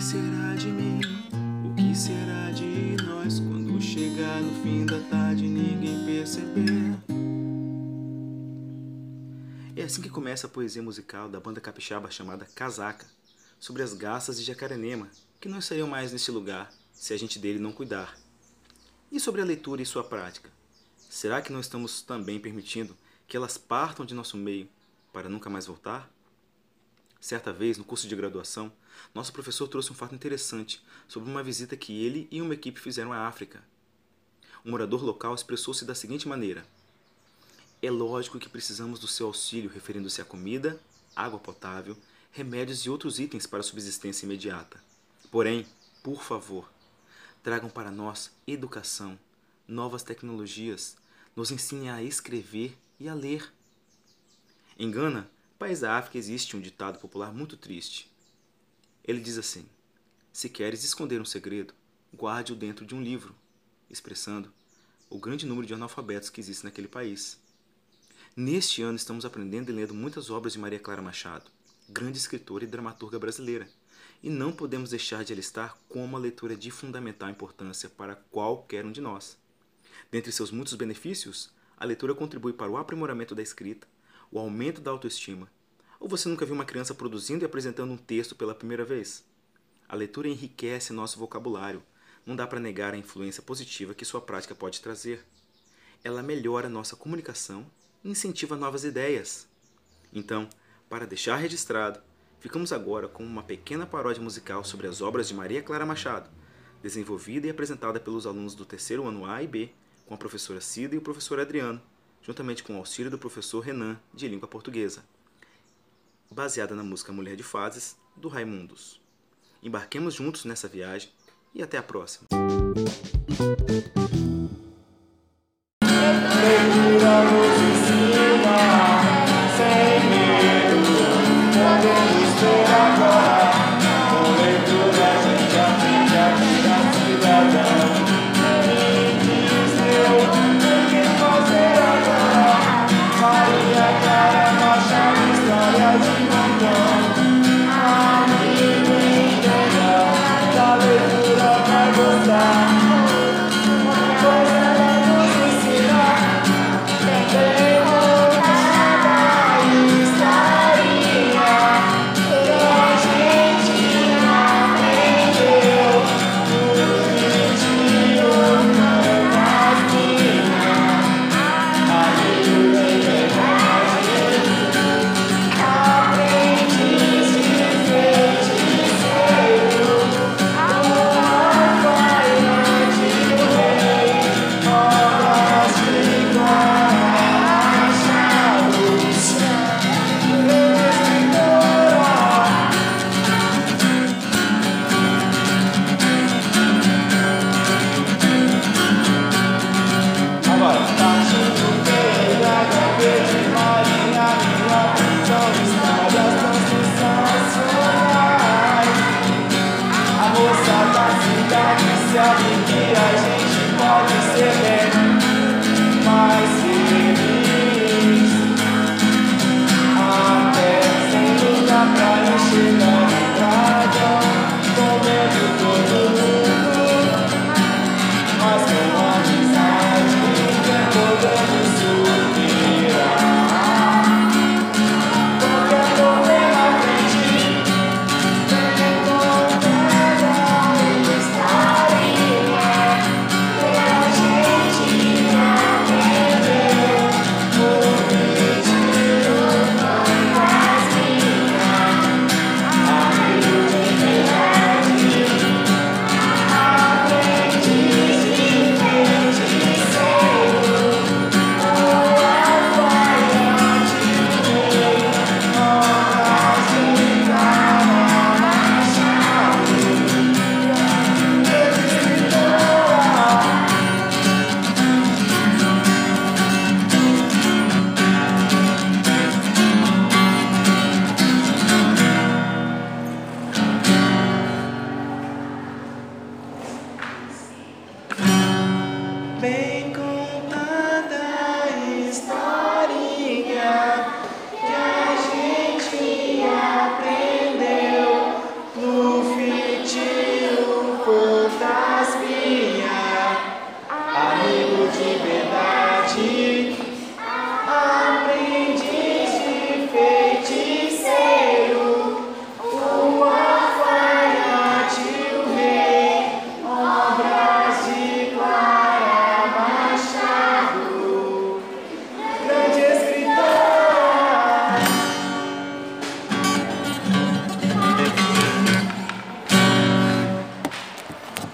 que será de mim? O que será de nós quando chegar no fim da tarde ninguém perceber? É assim que começa a poesia musical da banda capixaba chamada Casaca, sobre as garças de Jacarenema, que não estariam mais neste lugar se a gente dele não cuidar. E sobre a leitura e sua prática? Será que não estamos também permitindo que elas partam de nosso meio para nunca mais voltar? Certa vez, no curso de graduação, nosso professor trouxe um fato interessante sobre uma visita que ele e uma equipe fizeram à África. Um morador local expressou-se da seguinte maneira: É lógico que precisamos do seu auxílio referindo-se a comida, água potável, remédios e outros itens para a subsistência imediata. Porém, por favor, tragam para nós educação, novas tecnologias, nos ensinem a escrever e a ler. Em Gana, país da África, existe um ditado popular muito triste. Ele diz assim: Se queres esconder um segredo, guarde-o dentro de um livro, expressando o grande número de analfabetos que existe naquele país. Neste ano estamos aprendendo e lendo muitas obras de Maria Clara Machado, grande escritora e dramaturga brasileira, e não podemos deixar de alistar como a leitura é de fundamental importância para qualquer um de nós. Dentre seus muitos benefícios, a leitura contribui para o aprimoramento da escrita, o aumento da autoestima. Ou você nunca viu uma criança produzindo e apresentando um texto pela primeira vez? A leitura enriquece nosso vocabulário. Não dá para negar a influência positiva que sua prática pode trazer. Ela melhora nossa comunicação e incentiva novas ideias. Então, para deixar registrado, ficamos agora com uma pequena paródia musical sobre as obras de Maria Clara Machado, desenvolvida e apresentada pelos alunos do terceiro ano A e B com a professora Cida e o professor Adriano, juntamente com o auxílio do professor Renan, de língua portuguesa, baseada na música Mulher de Fases, do Raimundos. Embarquemos juntos nessa viagem e até a próxima! Pra chegar em casa, comendo Stop.